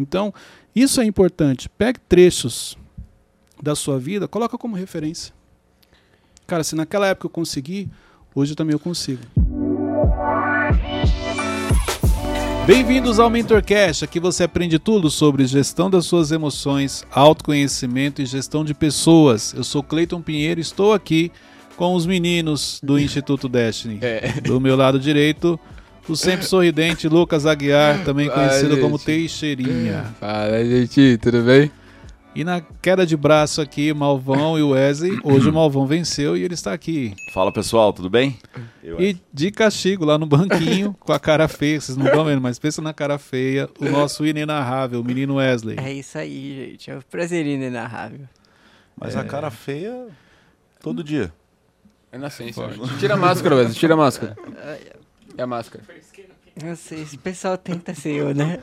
Então, isso é importante. Pegue trechos da sua vida, coloca como referência. Cara, se naquela época eu consegui, hoje também eu consigo. Bem-vindos ao MentorCast. Aqui você aprende tudo sobre gestão das suas emoções, autoconhecimento e gestão de pessoas. Eu sou Cleiton Pinheiro e estou aqui com os meninos do Instituto Destiny. É. Do meu lado direito, o sempre sorridente Lucas Aguiar, também conhecido Fala, como Teixeirinha. Fala, gente, tudo bem? E na queda de braço aqui, Malvão e Wesley. Hoje o Malvão venceu e ele está aqui. Fala pessoal, tudo bem? Eu e de castigo lá no banquinho, com a cara feia, vocês não estão vendo, mas pensa na cara feia, o nosso inenarrável, o menino Wesley. É isso aí, gente. É um prazer inenarrável. Mas é... a cara feia, todo dia. É nascença. Tira a máscara, Wesley, tira a máscara. É a máscara. Não sei, o pessoal tenta ser eu, né?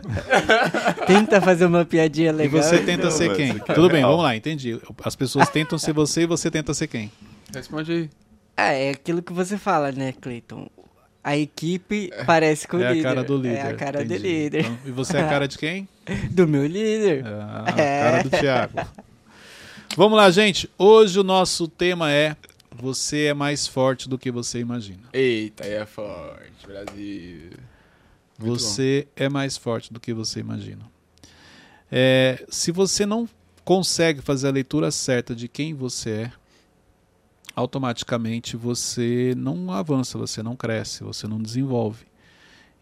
tenta fazer uma piadinha legal. E você tenta não, ser quem? Tudo bem, vamos lá, entendi. As pessoas tentam ser você e você tenta ser quem? Responde aí. Ah, é aquilo que você fala, né, Cleiton? A equipe parece com é o líder. É a cara do líder. É a cara entendi. do líder. Então, e você é a cara de quem? do meu líder. Ah, a cara do Thiago. Vamos lá, gente. Hoje o nosso tema é Você é mais forte do que você imagina. Eita, é forte, Brasil. Muito você bom. é mais forte do que você imagina. É, se você não consegue fazer a leitura certa de quem você é, automaticamente você não avança, você não cresce, você não desenvolve.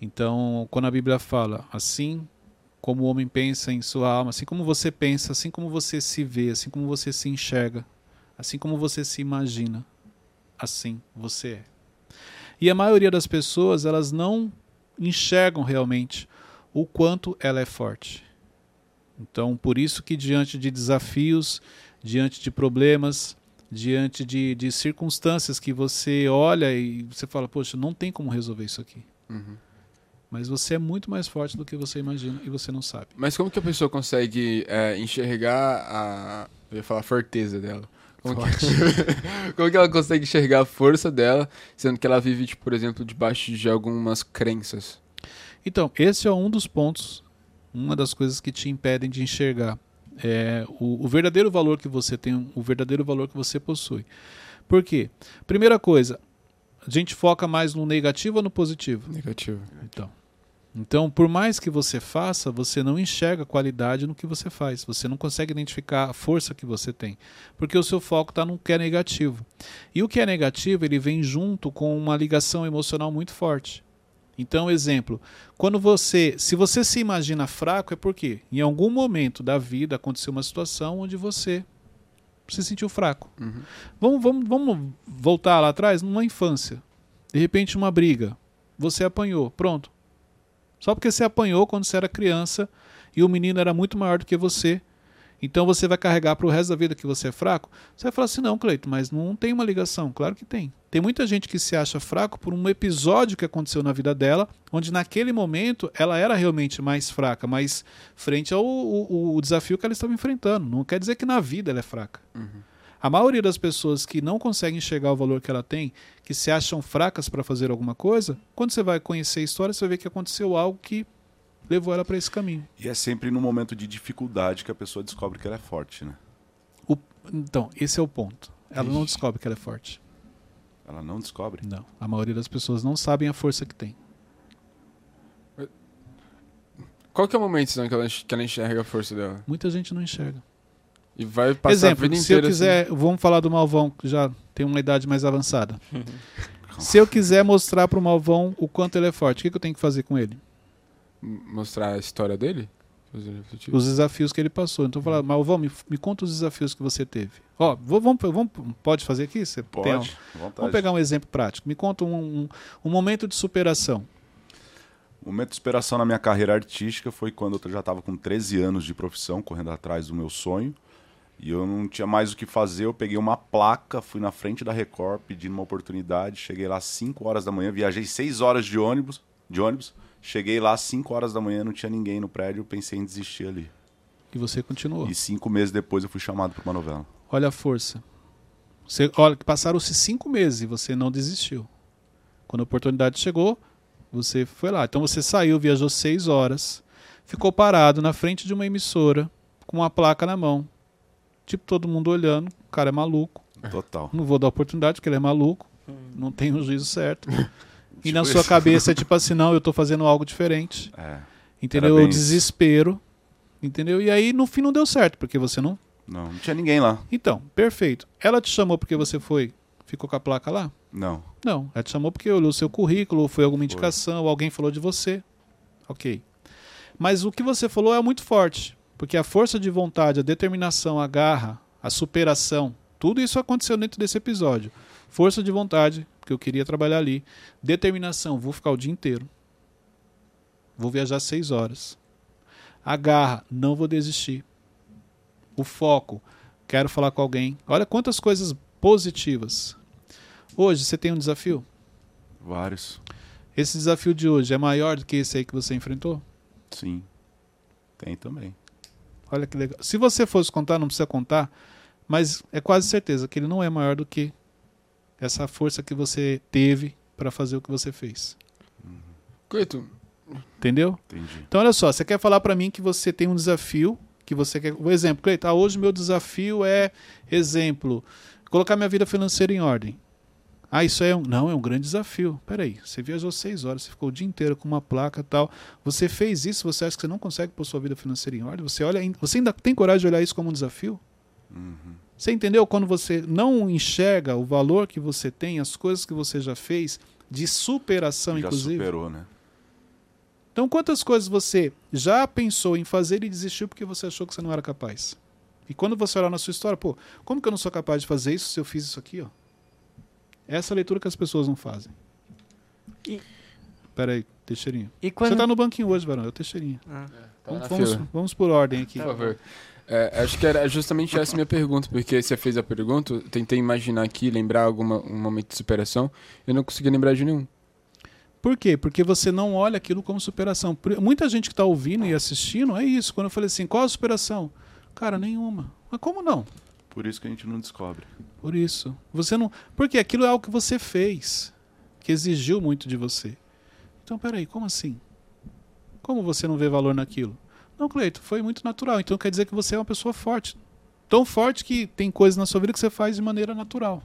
Então, quando a Bíblia fala assim como o homem pensa em sua alma, assim como você pensa, assim como você se vê, assim como você se enxerga, assim como você se imagina, assim você é. E a maioria das pessoas, elas não enxergam realmente o quanto ela é forte. Então, por isso que diante de desafios, diante de problemas, diante de, de circunstâncias que você olha e você fala, poxa, não tem como resolver isso aqui. Uhum. Mas você é muito mais forte do que você imagina e você não sabe. Mas como que a pessoa consegue é, enxergar a. Eu ia falar forteza dela. Como que, como que ela consegue enxergar a força dela, sendo que ela vive, tipo, por exemplo, debaixo de algumas crenças? Então, esse é um dos pontos, uma das coisas que te impedem de enxergar é, o, o, verdadeiro valor que você tem, o verdadeiro valor que você possui. Por quê? Primeira coisa, a gente foca mais no negativo ou no positivo? Negativo. Então, então, por mais que você faça, você não enxerga qualidade no que você faz. Você não consegue identificar a força que você tem, porque o seu foco está no que é negativo. E o que é negativo, ele vem junto com uma ligação emocional muito forte. Então, exemplo, quando você, se você se imagina fraco, é porque em algum momento da vida aconteceu uma situação onde você se sentiu fraco. Uhum. Vamos, vamos, vamos voltar lá atrás, numa infância. De repente, uma briga. Você apanhou. Pronto só porque você apanhou quando você era criança e o menino era muito maior do que você. Então você vai carregar para o resto da vida que você é fraco? Você vai falar assim: não, Cleito, mas não tem uma ligação. Claro que tem. Tem muita gente que se acha fraco por um episódio que aconteceu na vida dela, onde naquele momento ela era realmente mais fraca, mais frente ao desafio que ela estava enfrentando. Não quer dizer que na vida ela é fraca. Uhum. A maioria das pessoas que não conseguem enxergar o valor que ela tem, que se acham fracas para fazer alguma coisa, quando você vai conhecer a história, você vai ver que aconteceu algo que levou ela para esse caminho. E é sempre no momento de dificuldade que a pessoa descobre que ela é forte, né? O, então, esse é o ponto. Ela Ixi. não descobre que ela é forte. Ela não descobre? Não. A maioria das pessoas não sabem a força que tem. Qual que é o momento então, que, ela, que ela enxerga a força dela? Muita gente não enxerga. E vai passar Exemplo, a vida se eu quiser, assim. vamos falar do Malvão, que já tem uma idade mais avançada. se eu quiser mostrar para o Malvão o quanto ele é forte, o que, que eu tenho que fazer com ele? Mostrar a história dele? Os desafios que ele passou. Então, falar, Malvão, me, me conta os desafios que você teve. Ó, vamos, vamos, pode fazer aqui? Você pode. Um, vamos pegar um exemplo prático. Me conta um, um, um momento de superação. O momento de superação na minha carreira artística foi quando eu já estava com 13 anos de profissão, correndo atrás do meu sonho. E eu não tinha mais o que fazer, eu peguei uma placa, fui na frente da Record pedindo uma oportunidade, cheguei lá às 5 horas da manhã, viajei 6 horas de ônibus, de ônibus, cheguei lá às 5 horas da manhã, não tinha ninguém no prédio, pensei em desistir ali. E você continuou. E cinco meses depois eu fui chamado para uma novela. Olha a força. Você, olha, passaram-se cinco meses e você não desistiu. Quando a oportunidade chegou, você foi lá. Então você saiu, viajou seis horas, ficou parado na frente de uma emissora com uma placa na mão. Tipo, todo mundo olhando, o cara é maluco. Total. Não vou dar oportunidade, porque ele é maluco, não tem o juízo certo. E na Tipo sua isso. cabeça é tipo assim, não, eu tô fazendo algo diferente. É. Entendeu? O desespero. Entendeu? E aí no fim não deu certo, porque você não. Não, não tinha ninguém lá. Então, perfeito. Ela te chamou porque você foi, ficou com a placa lá? Não. Não, ela te chamou porque olhou o seu currículo, foi alguma indicação, alguém falou de você. Ok. Mas o que você falou é muito forte, porque a força de vontade, a determinação, a garra, a superação, tudo isso aconteceu dentro desse episódio. Força de vontade, porque eu queria trabalhar ali. Determinação, vou ficar o dia inteiro. Vou viajar seis horas. A garra, não vou desistir. O foco, quero falar com alguém. Olha quantas coisas positivas. Hoje você tem um desafio? Vários. Esse desafio de hoje é maior do que esse aí que você enfrentou? Sim. Tem também. Olha que legal. Se você fosse contar, não precisa contar, mas é quase certeza que ele não é maior do que essa força que você teve para fazer o que você fez. Cleiton, Entendeu? Entendi. Então, olha só, você quer falar para mim que você tem um desafio, que você quer. O exemplo, Cleiton, ah, hoje meu desafio é, exemplo, colocar minha vida financeira em ordem. Ah, isso é um. Não, é um grande desafio. Peraí, você viajou seis horas, você ficou o dia inteiro com uma placa e tal. Você fez isso, você acha que você não consegue pôr sua vida financeira em ordem? Você olha, você ainda tem coragem de olhar isso como um desafio? Você entendeu quando você não enxerga o valor que você tem, as coisas que você já fez, de superação, Já inclusive? superou, né? Então, quantas coisas você já pensou em fazer e desistiu porque você achou que você não era capaz? E quando você olhar na sua história, pô, como que eu não sou capaz de fazer isso se eu fiz isso aqui, ó? Essa é a leitura que as pessoas não fazem. E- Peraí, Teixeirinha. E quando... Você tá no banquinho hoje, Varão, é o Teixeirinha. Ah. tá Vamos, vamos, vamos por ordem aqui. Por favor. É, acho que era justamente essa a minha pergunta, porque você fez a pergunta, eu tentei imaginar aqui, lembrar algum um momento de superação, eu não consegui lembrar de nenhum. Por quê? Porque você não olha aquilo como superação. Muita gente que está ouvindo e assistindo é isso. Quando eu falei assim, qual a superação? Cara, nenhuma. Mas como não? Por isso que a gente não descobre. Por isso. Você não. Porque aquilo é algo que você fez, que exigiu muito de você. Então, peraí, como assim? Como você não vê valor naquilo? Não, Cleito, foi muito natural. Então quer dizer que você é uma pessoa forte. Tão forte que tem coisas na sua vida que você faz de maneira natural.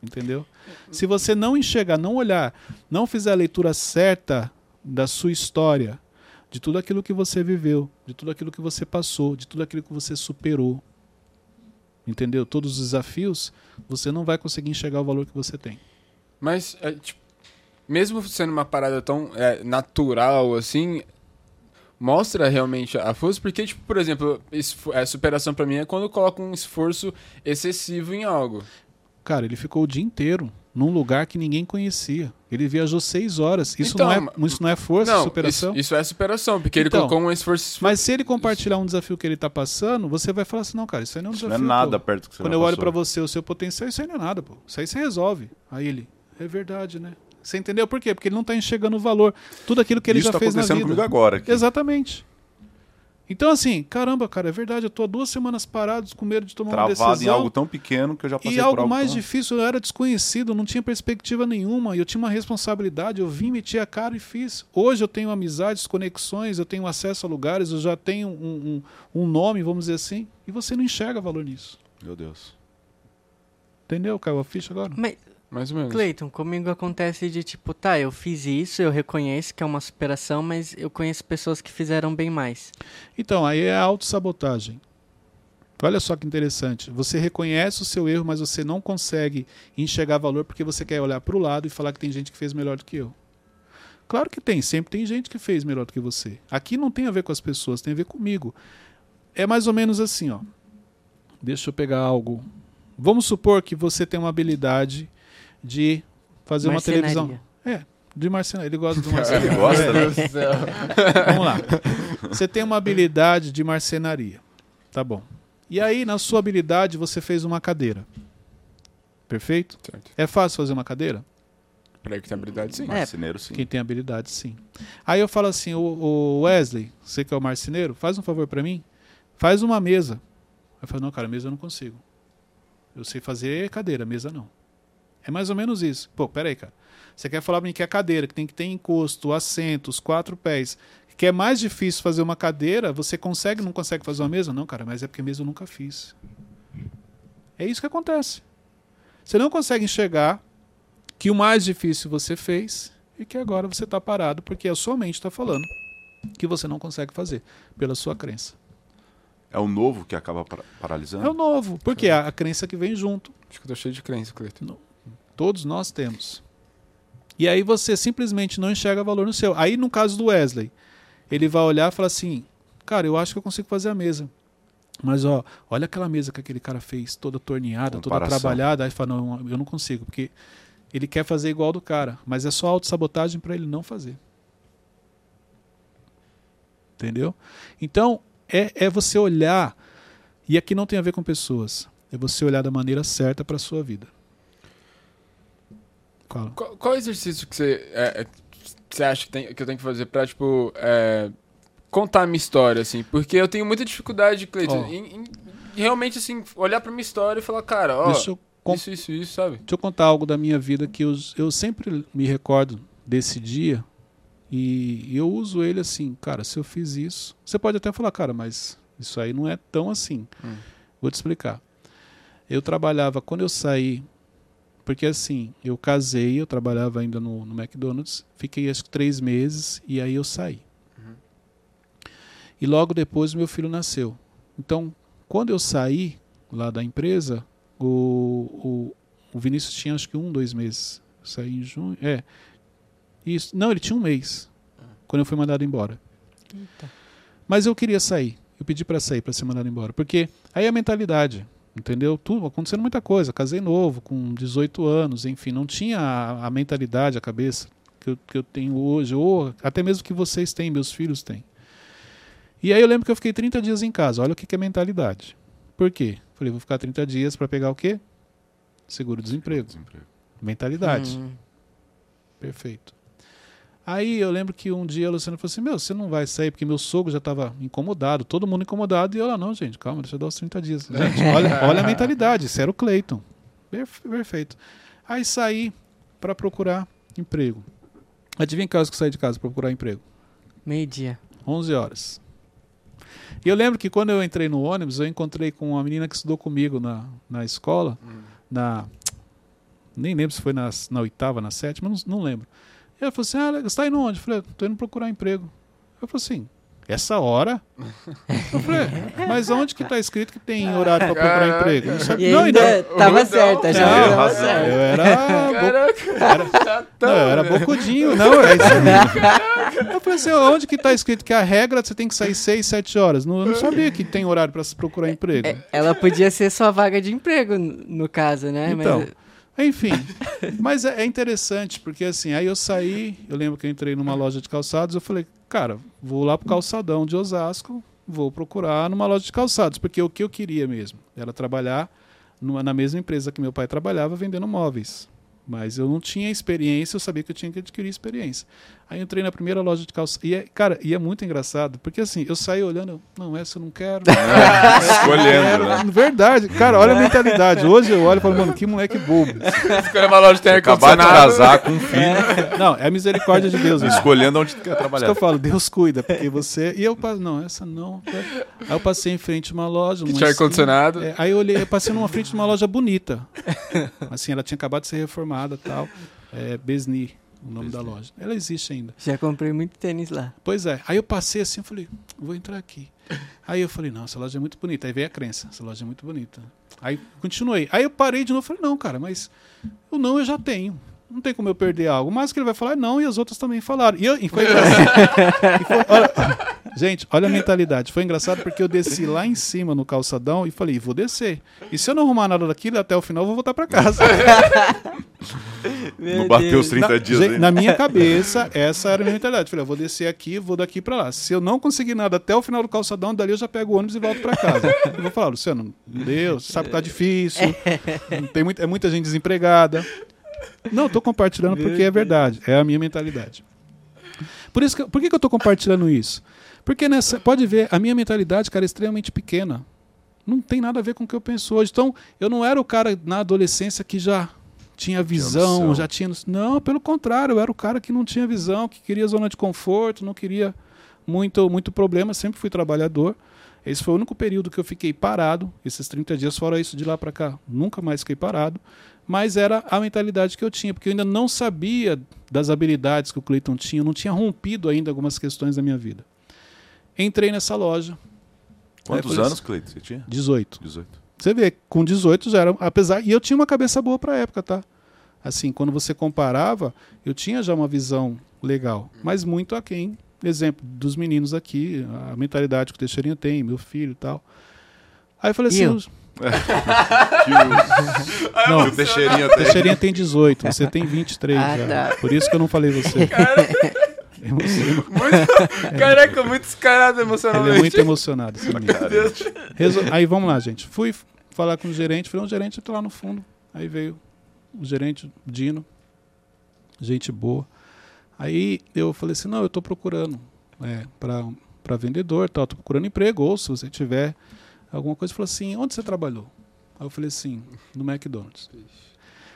Entendeu? Se você não enxergar, não olhar, não fizer a leitura certa da sua história, de tudo aquilo que você viveu, de tudo aquilo que você passou, de tudo aquilo que você superou, entendeu? Todos os desafios, você não vai conseguir enxergar o valor que você tem. Mas, é, tipo, mesmo sendo uma parada tão é, natural assim, mostra realmente a força, porque, tipo, por exemplo, esfo- é, superação pra mim é quando eu coloco um esforço excessivo em algo. Cara, ele ficou o dia inteiro num lugar que ninguém conhecia. Ele viajou seis horas. Isso, Então, não, é, isso não é força, não, superação? Isso, isso é superação, porque ele Então, colocou um esforço. Mas se ele compartilhar um desafio que ele tá passando, você vai falar assim, não, cara, isso aí não é um Isso não é desafio. nada pô. perto do que você Quando já eu olho passou. pra você o seu potencial, isso aí não é nada, pô. Isso aí você resolve. Aí ele, é verdade, né? Você entendeu por quê? Porque ele não tá enxergando o valor. Tudo aquilo que ele Isso já tá fez na acontecendo vida. comigo agora. aqui. Exatamente. Então, assim, caramba, cara, é verdade. Eu tô há duas semanas parado com medo de tomar uma Travado decisão. em algo tão pequeno que eu já passei E por algo algo mais tão... difícil, eu era desconhecido, não tinha perspectiva nenhuma, e eu tinha uma responsabilidade, eu vim, meti a cara e fiz. Hoje eu tenho amizades, conexões, eu tenho acesso a lugares, eu já tenho um, um, um nome, vamos dizer assim, e você não enxerga valor nisso. Meu Deus. Entendeu? Caiu a ficha agora? Mas, Mais ou menos. Cleiton, comigo acontece de tipo, tá, eu fiz isso, eu reconheço que é uma superação, mas eu conheço pessoas que fizeram bem mais. Então, aí é a autossabotagem. Olha só que interessante. Você reconhece o seu erro, mas você não consegue enxergar valor porque você quer olhar para o lado e falar que tem gente que fez melhor do que eu. Claro que tem, sempre tem gente que fez melhor do que você. Aqui não tem a ver com as pessoas, tem a ver comigo. É mais ou menos assim, ó. Deixa eu pegar algo. Vamos supor que você tem uma habilidade de fazer uma televisão. É, de marcenaria. Ele gosta de Ele marcenaria. gosta, É. né? Meu Deus do céu. Vamos lá. Você tem uma habilidade de marcenaria. Tá bom. E aí, na sua habilidade, você fez uma cadeira. Perfeito? Certo. É fácil fazer uma cadeira? Pra que tem habilidade, sim. Marceneiro, sim. Quem tem habilidade, sim. Aí eu falo assim, o, Wesley, você que é o marceneiro, faz um favor pra mim, faz uma mesa. Eu falo, não, cara, mesa eu não consigo. Eu sei fazer cadeira, mesa não. É mais ou menos isso. Pô, peraí, cara. Você quer falar pra mim que é cadeira, que tem que ter encosto, assento, os quatro pés, Que é mais difícil fazer uma cadeira, você consegue, não consegue fazer uma mesa? Não, cara, mas é porque mesa eu nunca fiz. É isso que acontece. Você não consegue enxergar que o mais difícil você fez e que agora você está parado porque a sua mente está falando que você não consegue fazer pela sua crença. É o novo que acaba para- paralisando? É o novo, porque é a crença que vem junto. Acho que eu tô cheio de crença, Cleiton. Todos nós temos. E aí você simplesmente não enxerga valor no seu. Aí no caso do Wesley, ele vai olhar e falar assim: "Cara, eu acho que eu consigo fazer a mesa". Mas ó, olha aquela mesa que aquele cara fez, toda torneada, toda trabalhada, aí fala: "Não, eu não consigo", porque ele quer fazer igual do cara, mas é só autossabotagem para ele não fazer. Entendeu? Então, é, é você olhar, e aqui não tem a ver com pessoas, é você olhar da maneira certa para sua vida. Qual, qual exercício que você, é, é, você acha que, tem- que eu tenho que fazer pra, tipo, é, contar a minha história, assim? Porque eu tenho muita dificuldade, Cleiton, Ó. em, em realmente, assim, olhar pra minha história e falar, cara, ó, com- isso, isso, isso, sabe? deixa eu contar algo da minha vida que eu, eu sempre me recordo desse dia e eu uso ele assim, cara, se eu fiz isso. Você pode até falar, cara, mas isso aí não é tão assim. Hum. Vou te explicar. Eu trabalhava, quando eu saí, porque assim, eu casei, eu trabalhava ainda no, no McDonald's, fiquei acho que três meses e aí eu saí. Uhum. E logo depois meu filho nasceu. Então, quando eu saí lá da empresa, o, o, o Vinícius tinha acho que um, dois meses. Eu saí em junho. É. Isso. Não, ele tinha um mês. Quando eu fui mandado embora. Eita. Mas eu queria sair. Eu pedi para sair, para ser mandado embora. Porque aí é a mentalidade. Entendeu? Tudo, acontecendo muita coisa. Casei novo, com 18 anos, enfim, não tinha a, a mentalidade, a cabeça que eu, que eu tenho hoje, ou até mesmo que vocês têm, meus filhos têm. E aí eu lembro que eu fiquei 30 dias em casa. Olha o que, que é mentalidade. Por quê? Falei, vou ficar 30 dias para pegar o quê? Seguro-desemprego. Desemprego. Mentalidade. Hum. Perfeito. Aí eu lembro que um dia a Luciana falou assim: Meu, você não vai sair, porque meu sogro já estava incomodado, todo mundo incomodado. E eu lá, não, gente, calma, deixa eu dar os 30 dias. Gente, olha, olha a mentalidade, isso era o Cleiton. Perfe- Perfeito. Aí saí para procurar emprego. Adivinha que horas que eu saí de casa para procurar emprego? Meio-dia. 11 horas. E eu lembro que quando eu entrei no ônibus, eu encontrei com uma menina que estudou comigo na, na escola, na. Nem lembro se foi na, na oitava, na sétima, não, não lembro. E ela falou assim: Ah, você está indo onde? Eu falei: Estou indo procurar emprego. Eu falei assim: Essa hora? Eu falei: Mas onde que está escrito que tem horário para procurar Caraca. emprego? Eu Não E sabia. Não, ainda ainda. tava Não, certa, já não, tava certa. Eu era. Caraca, chatão, Não, eu era né? bocudinho, não, é isso aí. Eu falei assim, onde que tá escrito que a regra você tem que sair 6, 7 horas? Não, eu não sabia que tem horário para se procurar emprego. É, ela podia ser sua vaga de emprego, no caso, né? Então, Mas Enfim, mas é, é interessante, porque assim, aí eu saí, eu lembro que eu entrei numa loja de calçados, eu falei, cara, vou lá pro calçadão de Osasco, vou procurar numa loja de calçados, porque o que eu queria mesmo era trabalhar numa- na mesma empresa que meu pai trabalhava vendendo móveis. Mas eu não tinha experiência, eu sabia que eu tinha que adquirir experiência. Aí eu entrei na primeira loja de calçados. E é, cara, e é muito engraçado, porque assim, eu saí olhando, não, essa eu não quero. Escolhendo, né? Verdade, cara, olha a mentalidade. Hoje eu olho e falo, mano, que moleque bobo. Ficou numa loja de ter Acabar de casar com um filho, Não, é a misericórdia de Deus. Isso escolhendo onde tu quer que trabalhar. eu falo, Deus cuida, porque você. E eu passo, não, essa não. Aí eu passei em frente a uma loja. Que uma tinha ar-condicionado. É, aí eu olhei, eu passei numa frente de uma loja bonita. Assim, ela tinha acabado de ser reformada tal. É, Besni, o nome da loja. Ela existe ainda. já comprei muito tênis lá. Pois é. Aí eu passei assim, eu falei, vou entrar aqui. Aí eu falei, não, essa loja é muito bonita. Aí veio a crença, essa loja é muito bonita. Aí continuei. Aí eu parei de novo e falei, não, cara, mas o não eu já tenho. Não tem como eu perder algo. Mas que ele vai falar é não e as outras também falaram. E, eu, e foi engraçado. E foi- olha- gente, olha a mentalidade. Foi engraçado porque eu desci lá em cima no calçadão e falei, vou descer. E se eu não arrumar nada daquilo até o final, eu vou voltar para casa. Não bateu os 30 na, dias gente, na minha cabeça, essa era a minha mentalidade. Falei, eu vou descer aqui, vou daqui pra lá. Se eu não conseguir nada até o final do calçadão, dali eu já pego o ônibus e volto pra casa. Eu vou falar, Luciano, Deus, sabe que tá difícil, tem muito, é muita gente desempregada. Não, tô compartilhando porque é verdade, é a minha mentalidade. Por, isso que, por que, que eu tô compartilhando isso? Porque nessa, pode ver, a minha mentalidade, cara, é extremamente pequena. Não tem nada a ver com o que eu penso hoje. Então, eu não era o cara na adolescência que já tinha visão, já tinha. Não, pelo contrário, eu era o cara que não tinha visão, que queria zona de conforto, não queria muito, muito problema, sempre fui trabalhador. Esse foi o único período que eu fiquei parado, esses 30 dias, fora isso de lá para cá, nunca mais fiquei parado. Mas era a mentalidade que eu tinha, porque eu ainda não sabia das habilidades que o Cleiton tinha, eu não tinha rompido ainda algumas questões da minha vida. Entrei nessa loja. Quantos anos, Cleiton, você tinha? 18. 18. Você vê, com 18 já era, apesar, e eu tinha uma cabeça boa para a época, tá? Assim, quando você comparava, eu tinha já uma visão legal, mas muito aquém, exemplo, dos meninos aqui, a mentalidade que o Teixeirinha tem, meu filho e tal. Aí eu falei assim, Eu? o, não, o Teixeirinha tem. Teixeirinha tem 18, você tem 23 Ah, já. tá. Por isso que eu não falei você. Emocionou. Muito, caraca, muito descarado Ele é emocionalmente. muito emocionado. Esse menino. Resol- Aí vamos lá, gente. Fui falar com o gerente, falei, um gerente tá lá no fundo. Aí veio o gerente, Dino, gente boa. Aí eu falei assim, não, eu tô procurando é, para vendedor, tal, tô procurando emprego, ou se você tiver alguma coisa, ele falou assim, onde você trabalhou? Aí eu falei assim, no McDonald's.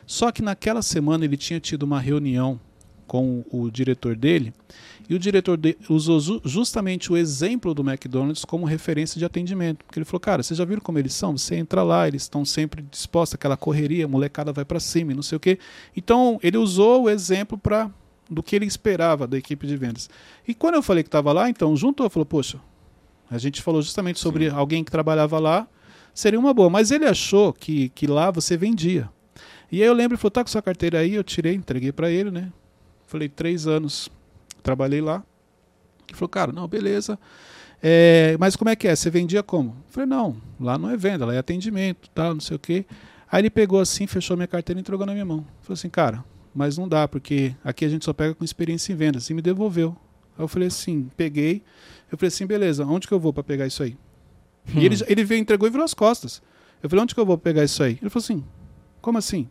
Só que naquela semana ele tinha tido uma reunião com o diretor dele e o diretor de, usou ju- justamente o exemplo do McDonald's como referência de atendimento. Porque ele falou, cara, vocês já viram como eles são? Você entra lá, eles estão sempre dispostos àquela correria, a molecada vai para cima e não sei o quê. Então, ele usou o exemplo para do que ele esperava da equipe de vendas. E quando eu falei que estava lá, então, juntou, falou, poxa, a gente falou justamente sobre alguém que trabalhava lá, seria uma boa. Mas ele achou que, que lá você vendia. E aí eu lembro, ele falou, tá com sua carteira aí? Eu tirei, entreguei para ele, né? Falei, três anos trabalhei lá. Ele falou, cara, não, beleza. É, mas como é que é? Você vendia como? Falei, não, lá não é venda, lá é atendimento, tal, não sei o quê. Aí ele pegou assim, fechou minha carteira e entregou na minha mão. Falou assim, cara, mas não dá, porque aqui a gente só pega com experiência em vendas. E me devolveu. Aí eu falei assim, peguei. Eu falei assim, beleza, onde que eu vou para pegar isso aí? E ele, ele veio, entregou e virou as costas. Eu falei, onde que eu vou pegar isso aí? Ele falou assim, como assim?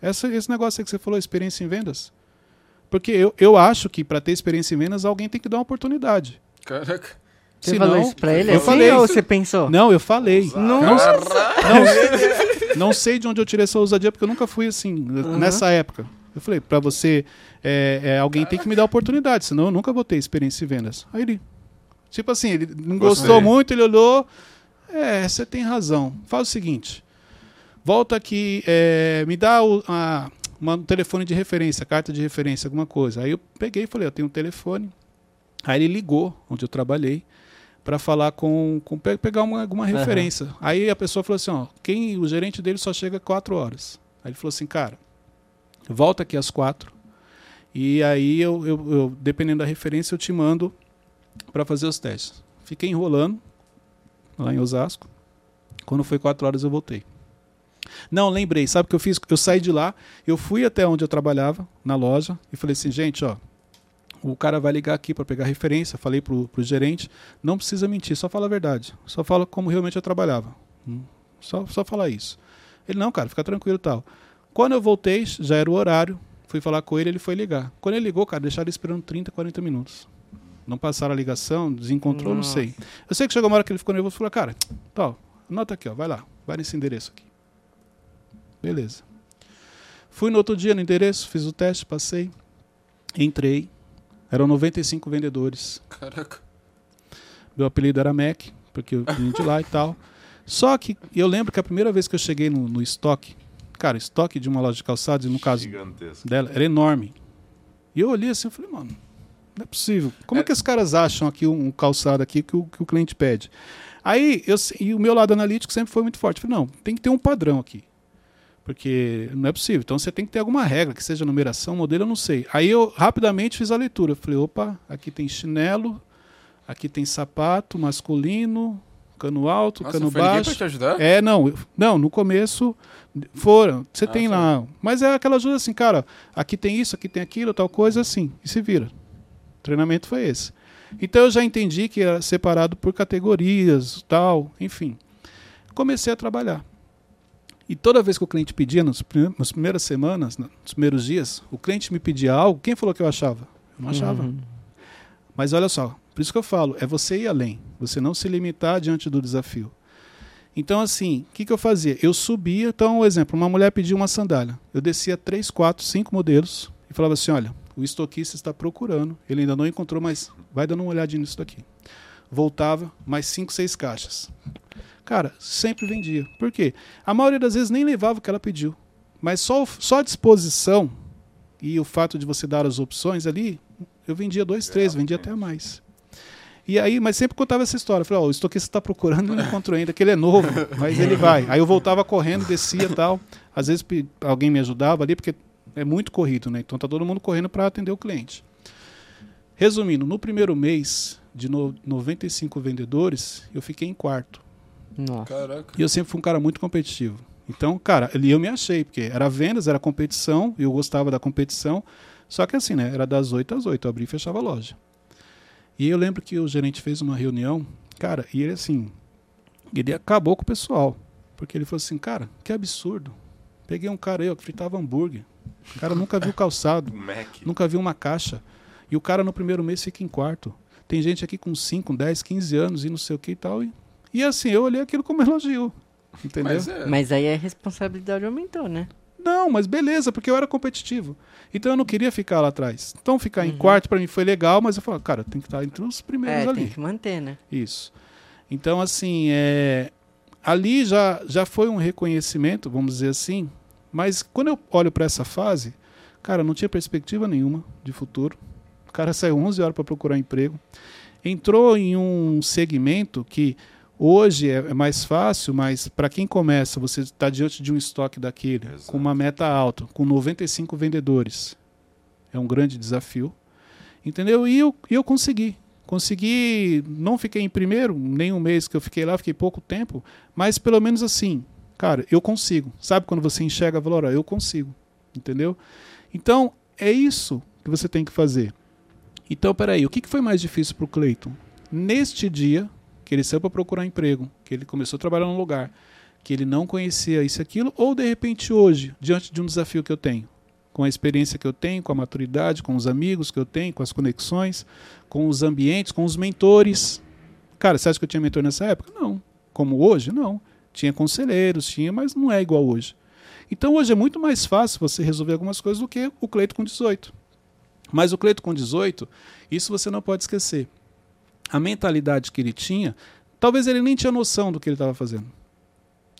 Essa, esse negócio aí que você falou, experiência em vendas? Porque eu, eu acho que para ter experiência em vendas, alguém tem que dar uma oportunidade. Caraca. Você Senão- falou isso pra ele eu assim falei ou você pensou? Não, eu falei. Nossa! Não, não sei de onde eu tirei essa ousadia, porque eu nunca fui assim, nessa época. Eu falei, para você, é, é, alguém tem que me dar oportunidade, senão eu nunca vou ter experiência em vendas. Aí ele, tipo assim, ele não gostou Gostei. muito, ele olhou, é, você tem razão. Faz o seguinte, volta aqui, é, me dá o a, uma- um telefone de referência, carta de referência, alguma coisa. Aí eu peguei e falei, eu tenho um telefone. Aí ele ligou, onde eu trabalhei, para falar com, com pe- pegar uma, alguma Aham. referência. Aí a pessoa falou assim, ó, quem o gerente dele só chega quatro horas. Aí ele falou assim, cara, volta aqui às quatro. E aí eu, eu, eu, dependendo da referência, eu te mando para fazer os testes. Fiquei enrolando lá em Osasco. Quando foi quatro horas eu voltei. Não, lembrei. Sabe o que eu fiz? Eu saí de lá, eu fui até onde eu trabalhava, na loja, e falei assim, gente, ó, o cara vai ligar aqui para pegar referência. Falei pro, pro gerente, não precisa mentir, só fala a verdade. Só fala como realmente eu trabalhava. Hum, Só, só falar isso. Ele, não, cara, fica tranquilo tal. Quando eu voltei, já era o horário, fui falar com ele, ele foi ligar. Quando ele ligou, cara, deixaram ele esperando 30, 40 minutos. Não passaram a ligação, desencontrou, não sei. Eu sei que chegou uma hora que ele ficou nervoso e falou, cara, tal, anota aqui, ó, vai lá, vai nesse endereço aqui. Beleza. Fui no outro dia no endereço, fiz o teste, passei, entrei. Eram 95 vendedores. Caraca. Meu apelido era Mac, porque eu vim de lá e tal. Só que eu lembro que a primeira vez que eu cheguei no, no estoque, cara, estoque de uma loja de calçados, e no caso Gigantesco. dela, era enorme. E eu olhei assim e falei, mano, não é possível. Como é, que os caras acham aqui um, um calçado aqui que o, que o cliente pede? Aí, eu, e o meu lado analítico sempre foi muito forte. Eu falei, não, tem que ter um padrão aqui. Porque não é possível. Então você tem que ter alguma regra, que seja numeração, modelo, eu não sei. Aí eu rapidamente fiz a leitura. Falei, opa, aqui tem chinelo, aqui tem sapato masculino, cano alto, Nossa, cano baixo. pra te ajudar? É, não, não, no começo foram. Você Ah, tem tá. lá. Mas é aquela ajuda assim, cara, aqui tem isso, aqui tem aquilo, tal coisa, assim, e se vira. O treinamento foi esse. Então eu já entendi que era separado por categorias, tal, enfim. Comecei a trabalhar. E toda vez que o cliente pedia, nas primeiras semanas, nos primeiros dias, o cliente me pedia algo, quem falou que eu achava? Eu não achava. Uhum. Mas olha só, por isso que eu falo, é você ir além, você não se limitar diante do desafio. Então, assim, o que, que eu fazia? Eu subia, então, um exemplo, uma mulher pediu uma sandália. Eu descia três, quatro, cinco modelos e falava assim: olha, o estoquista está procurando, ele ainda não encontrou, mas vai dando uma olhadinha nisso daqui. Voltava, mais cinco, seis caixas. Cara, sempre vendia. Por quê? A maioria das vezes nem levava o que ela pediu. Mas só, só a disposição e o fato de você dar as opções ali, eu vendia dois, três, vendia até mais. E aí, mas sempre contava essa história. Eu falei, ó, o estoquista está procurando, não encontrou ainda, que ele é novo, mas ele vai. Aí eu voltava correndo, descia e tal. Às vezes alguém me ajudava ali, porque é muito corrido, né? Então tá todo mundo correndo para atender o cliente. Resumindo, no primeiro mês de no, 95 vendedores, eu fiquei em quarto. Nossa. Caraca. E eu sempre fui um cara muito competitivo. Então, cara, ali eu me achei, porque era vendas, era competição, eu gostava da competição. Só que assim, né? Era das 8 às 8, eu abria e fechava a loja. E eu lembro que o gerente fez uma reunião, cara, e ele assim, ele acabou com o pessoal. Porque ele falou assim, cara, que absurdo. Peguei um cara aí, ó, que fritava hambúrguer. O cara nunca viu calçado, nunca viu uma caixa. E o cara no primeiro mês fica em quarto. Tem gente aqui com 5, 10, 15 anos e não sei o que e tal. E, e assim, eu olhei aquilo como elogio. Entendeu? Mas é. Mas aí a responsabilidade aumentou, né? Não, mas beleza, porque eu era competitivo. Então eu não queria ficar lá atrás. Então ficar em Uhum. quarto pra mim foi legal, mas eu falei, cara, tem que estar entre os primeiros É, ali. tem que manter, né? Isso. Então, assim, é... ali já, já foi um reconhecimento, vamos dizer assim, mas quando eu olho para essa fase, cara, não tinha perspectiva nenhuma de futuro. O cara saiu 11 horas para procurar emprego. Entrou em um segmento que hoje é é mais fácil, mas para quem começa, você está diante de um estoque daquele, Exato. com uma meta alta, com 95 vendedores. É um grande desafio. Entendeu? E eu, eu consegui. Consegui, não fiquei em primeiro, nem um mês que eu fiquei lá, fiquei pouco tempo, mas pelo menos assim, cara, eu consigo. Sabe quando você enxerga valor? Eu consigo. Entendeu? Então, é isso que você tem que fazer. Então, peraí, o que foi mais difícil para o Cleiton? Neste dia, que ele saiu para procurar emprego, que ele começou a trabalhar num lugar, que ele não conhecia isso aquilo, ou de repente hoje, diante de um desafio que eu tenho, com a experiência que eu tenho, com a maturidade, com os amigos que eu tenho, com as conexões, com os ambientes, com os mentores. Cara, você acha que eu tinha mentor nessa época? Não. Como hoje? Não. Tinha conselheiros, tinha, mas não é igual hoje. Então hoje é muito mais fácil você resolver algumas coisas do que o Cleito com 18. Mas o Cleito com 18, isso você não pode esquecer. A mentalidade que ele tinha, talvez ele nem tinha noção do que ele estava fazendo.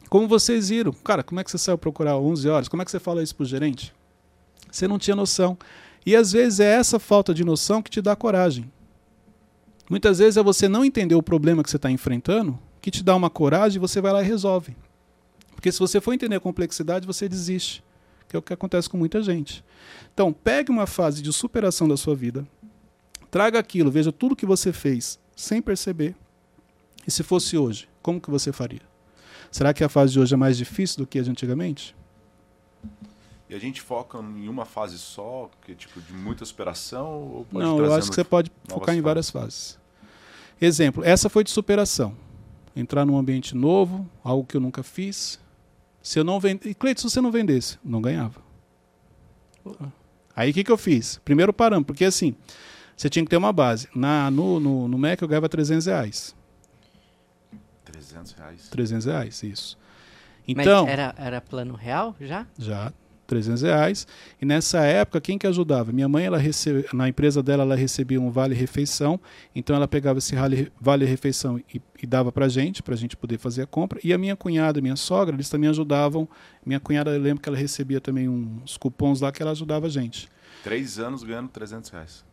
Como vocês viram, cara, como é que você saiu procurar 11 horas? Como é que você fala isso pro gerente? Você não tinha noção. E às vezes é essa falta de noção que te dá coragem. Muitas vezes é você não entender o problema que você está enfrentando que te dá uma coragem e você vai lá e resolve. Porque se você for entender a complexidade, você desiste. Que é o que acontece com muita gente. Então, pegue uma fase de superação da sua vida, traga aquilo, veja tudo que você fez sem perceber. E se fosse hoje, como que você faria? Será que a fase de hoje é mais difícil do que a de antigamente? E a gente foca em uma fase só, que é tipo de muita superação? Não, eu acho que você pode focar em várias fases. Exemplo, essa foi de superação. Entrar num ambiente novo, algo que eu nunca fiz. Se eu não vender. E Cleiton, se você não vendesse, não ganhava. Aí o que, que eu fiz? Primeiro parâmetro, porque assim, você tinha que ter uma base. Na, no, no, no Mac eu ganhava 300 reais. 300 reais. 300 reais, isso. Então, Mas era, era plano real já? já 300 reais. E nessa época, quem que ajudava? Minha mãe, ela recebe, na empresa dela, ela recebia um vale-refeição. Então, ela pegava esse vale- vale-refeição e, e dava pra gente, pra gente poder fazer a compra. E a minha cunhada e minha sogra, eles também ajudavam. Minha cunhada, eu lembro que ela recebia também uns cupons lá que ela ajudava a gente. Três anos ganhando 300 reais.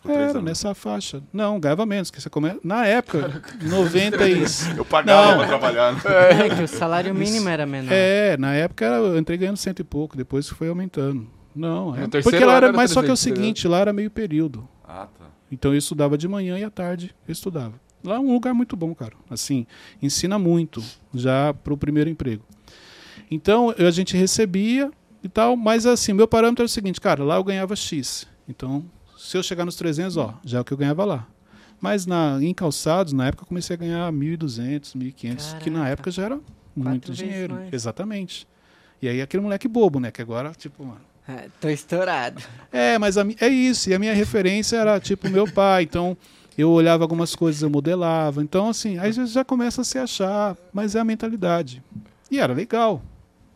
Ficou três Era anos. nessa faixa. Não, ganhava menos. Que você come... Na época, 90 e... Eu pagava Não. pra trabalhar. né? É que o salário mínimo era menor. É, na época era- eu entrei ganhando cento e pouco, depois foi aumentando. Não, é, porque lá era, era mas só que é o 300, seguinte, lá era meio período. Ah, tá. Então eu estudava de manhã e à tarde eu estudava. Lá é um lugar muito bom, cara. Assim, ensina muito já para o primeiro emprego. Então eu- a gente recebia e tal, mas assim, meu parâmetro era o seguinte, cara, lá eu ganhava X. Então, se eu chegar nos 300, ó, já é o que eu ganhava lá. Mas na, em calçados, na época eu comecei a ganhar 1.200, 1.500, que na época já era muito vezes dinheiro. mais. Exatamente. E aí aquele moleque bobo, né? Que agora, tipo, mano, É, tô estourado. é, mas a é isso. E a minha referência era tipo meu pai. Então eu olhava algumas coisas, eu modelava. Então, assim, aí você já começa a se achar, mas é a mentalidade. E era legal.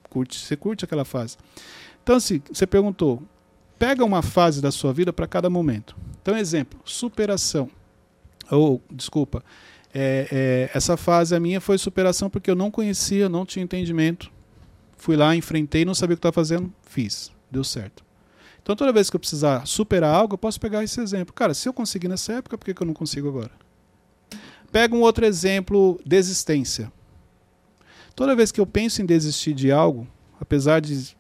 Curte, você curte aquela fase. Então, assim, você perguntou pega uma fase da sua vida para cada momento. Então, exemplo, superação. Ou, desculpa, é, é, essa fase a minha foi superação porque eu não conhecia, não tinha entendimento. Fui lá, enfrentei, não sabia o que estava fazendo, fiz, deu certo. Então, toda vez que eu precisar superar algo, eu posso pegar esse exemplo. Cara, se eu consegui nessa época, por que, que eu não consigo agora? Pega um outro exemplo, desistência. Toda vez que eu penso em desistir de algo, apesar de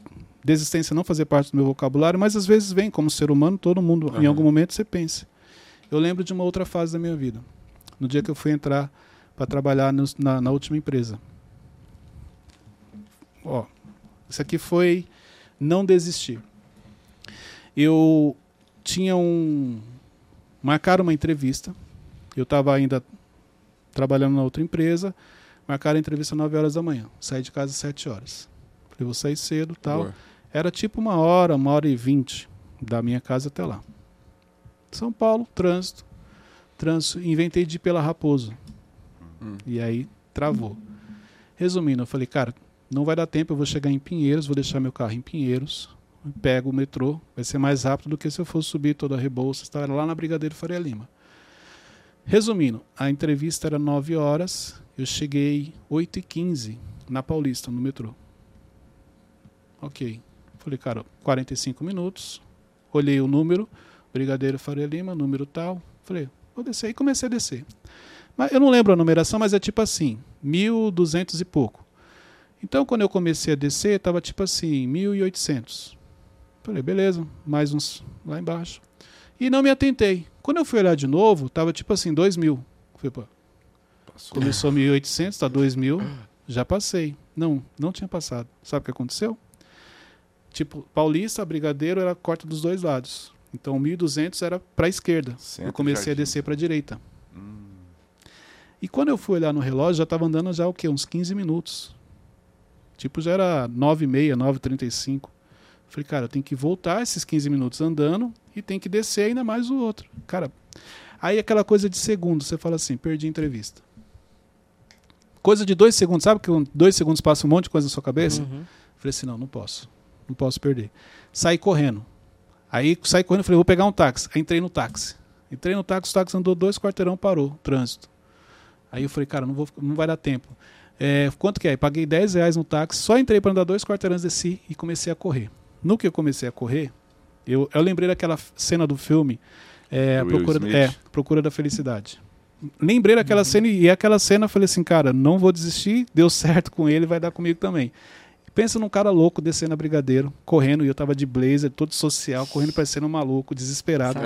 desistência não fazer parte do meu vocabulário, mas às vezes vem como ser humano, todo mundo, uhum. em algum momento você pensa. Eu lembro de uma outra fase da minha vida. No dia que eu fui entrar para trabalhar no, na, na última empresa. Ó, isso aqui foi não desistir eu tinha um. Marcaram uma entrevista. Eu estava ainda trabalhando na outra empresa. Marcaram a entrevista às 9 horas da manhã. Saí de casa às 7 horas. Falei, vou sair cedo tal. Boa. Era tipo uma hora, uma hora e vinte da minha casa até lá. São Paulo, trânsito. Trânsito. Inventei de ir pela Raposo. Hum. E aí travou. Resumindo, eu falei, cara, não vai dar tempo, eu vou chegar em Pinheiros, vou deixar meu carro em Pinheiros, pego o metrô, vai ser mais rápido do que se eu fosse subir toda a Rebouça, estava lá na Brigadeiro Faria Lima. Resumindo, a entrevista era 9 horas, eu cheguei 8 e 15 na Paulista, no metrô. Ok. Falei, cara, 45 minutos. Olhei o número, Brigadeiro Faria Lima, número tal. Falei, vou descer. E comecei a descer. Mas eu não lembro a numeração, mas é tipo assim, 1.200 e pouco. Então, quando eu comecei a descer, estava tipo assim, 1.800. Falei, beleza, mais uns lá embaixo. E não me atentei. Quando eu fui olhar de novo, tava tipo assim, 2 mil. Falei, pô, começou 1.800, tá 2 mil, já passei. Não, não tinha passado. Sabe o que aconteceu? Tipo, Paulista, Brigadeiro era corta dos dois lados. Então 1.200 era para a esquerda. Centro eu comecei a descer para a direita. Hum. E quando eu fui olhar no relógio, já estava andando já o quê? Uns 15 minutos. Tipo, já era 9h30, 9h35. Falei, cara, eu tenho que voltar esses 15 minutos andando e tem que descer ainda mais o outro. Cara, aí aquela coisa de segundo, você fala assim, perdi a entrevista. Coisa de dois segundos, sabe que dois segundos passa um monte de coisa na sua cabeça? Uhum. Falei assim, não, não posso. Não posso perder. Saí correndo. Aí saí correndo, falei, vou pegar um táxi. Aí entrei no táxi. Entrei no táxi, o táxi andou dois quarteirão, parou, trânsito. Aí eu falei, cara, não, vou, não vai dar tempo. É, quanto que é? Paguei 10 reais no táxi, só entrei para andar dois quarteirões, desci e comecei a correr. No que eu comecei a correr, eu, eu lembrei daquela cena do filme é, Procura, é, Procura da Felicidade. Lembrei daquela uhum. cena e aquela cena eu falei assim, cara, não vou desistir, deu certo com ele, vai dar comigo também. Pensa num cara louco descendo a Brigadeiro, correndo, e eu tava de blazer, todo social, correndo parecendo um maluco, desesperado.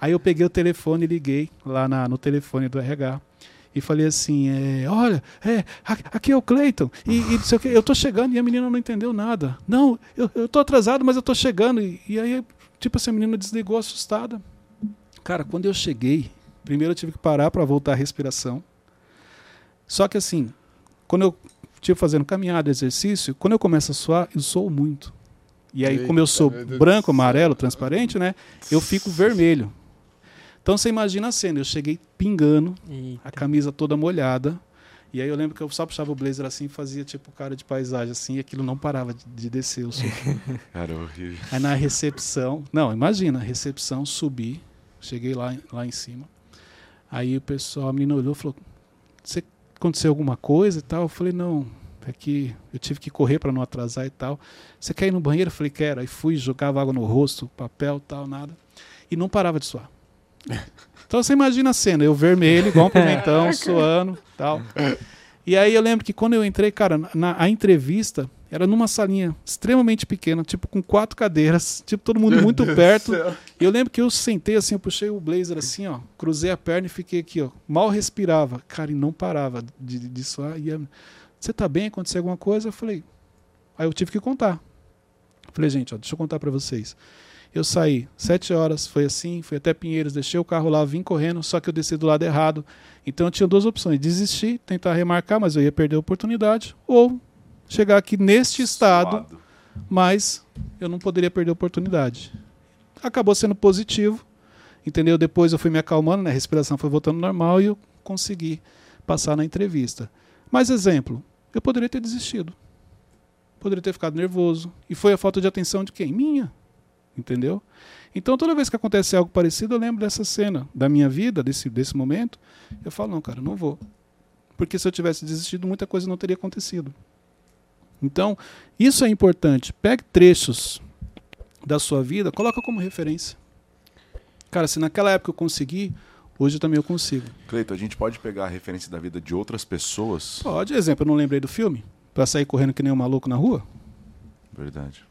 Aí eu peguei o telefone e liguei lá na, no telefone do RH e falei assim: é, olha, é, aqui é o Cleiton, e, e sei o que, eu tô chegando e a menina não entendeu nada. Não, eu, eu tô atrasado, mas eu tô chegando. E, e aí, tipo, essa menina desligou assustada. Cara, quando eu cheguei, primeiro eu tive que parar para voltar a respiração. Só que assim, quando eu estive fazendo caminhada, exercício, quando eu começo a suar, eu sou muito. E aí, Eita, como eu sou branco, amarelo, transparente, né? Eu fico vermelho. Então você imagina a cena, eu cheguei pingando, Eita. a camisa toda molhada. E aí eu lembro que eu só puxava o blazer assim e fazia tipo cara de paisagem assim, e aquilo não parava de, de descer o Cara, horrível. Aí na recepção, não, imagina, recepção, subi, cheguei lá, lá em cima. Aí o pessoal, a menina olhou e falou: Você aconteceu alguma coisa e tal? Eu falei: Não, é que eu tive que correr para não atrasar e tal. Você quer ir no banheiro? Eu falei: Quero. Aí fui, jogava água no rosto, papel tal, nada. E não parava de suar. Então você imagina a cena, eu vermelho, igual um pimentão, suando tal. E aí eu lembro que quando eu entrei, cara, na a entrevista era numa salinha extremamente pequena, tipo com quatro cadeiras, tipo todo mundo muito perto. E eu lembro que eu sentei assim, eu puxei o blazer assim, ó, cruzei a perna e fiquei aqui, ó, mal respirava, cara, e não parava de, de, de suar. E você tá bem? Aconteceu alguma coisa? Eu falei, aí eu tive que contar. falei, gente, ó, deixa eu contar para vocês. Eu saí sete horas, foi assim, fui até Pinheiros, deixei o carro lá, vim correndo, só que eu desci do lado errado. Então eu tinha duas opções: desistir, tentar remarcar, mas eu ia perder a oportunidade, ou chegar aqui neste estado, Suado. mas eu não poderia perder a oportunidade. Acabou sendo positivo, entendeu? Depois eu fui me acalmando, né? a respiração foi voltando normal e eu consegui passar na entrevista. Mais exemplo, eu poderia ter desistido. Poderia ter ficado nervoso. E foi a falta de atenção de quem? Minha. Entendeu? Então, toda vez que acontece algo parecido, eu lembro dessa cena da minha vida, desse, desse momento. Eu falo, não, cara, não vou. Porque se eu tivesse desistido, muita coisa não teria acontecido. Então, isso é importante. Pegue trechos da sua vida, coloca como referência. Cara, se naquela época eu consegui, hoje também eu consigo. Cleiton, a gente pode pegar a referência da vida de outras pessoas? Pode, exemplo, eu não lembrei do filme? Pra sair correndo que nem um maluco na rua? Verdade.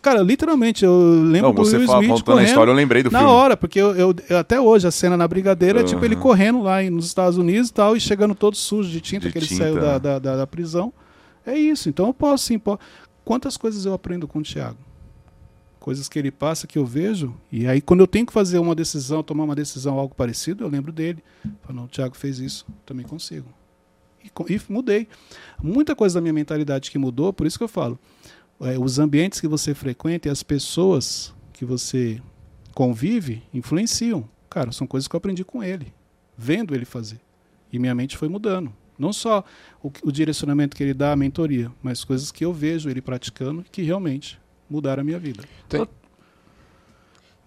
Cara, literalmente, eu lembro Não, do você Will fala, Smith contando a correndo história, eu lembrei do na filme. hora, porque eu, eu- eu- até hoje a cena na brigadeira é tipo ele correndo lá nos Estados Unidos e tal, e chegando todo sujo de tinta, De que ele tinta, saiu da, da, da- da prisão. É isso, então eu posso sim. po- Quantas coisas eu aprendo com o Thiago? Coisas que ele passa, que eu vejo, e aí quando eu tenho que fazer uma decisão, tomar uma decisão, algo parecido, eu lembro dele. Falo, não, o Thiago fez isso, também consigo. E, e mudei. Muita coisa da minha mentalidade que mudou, por isso que eu falo, é, os ambientes que você frequenta e as pessoas que você convive influenciam. Cara, são coisas que eu aprendi com ele, vendo ele fazer. E minha mente foi mudando. Não só o, o direcionamento que ele dá, a mentoria, mas coisas que eu vejo ele praticando que realmente mudaram a minha vida.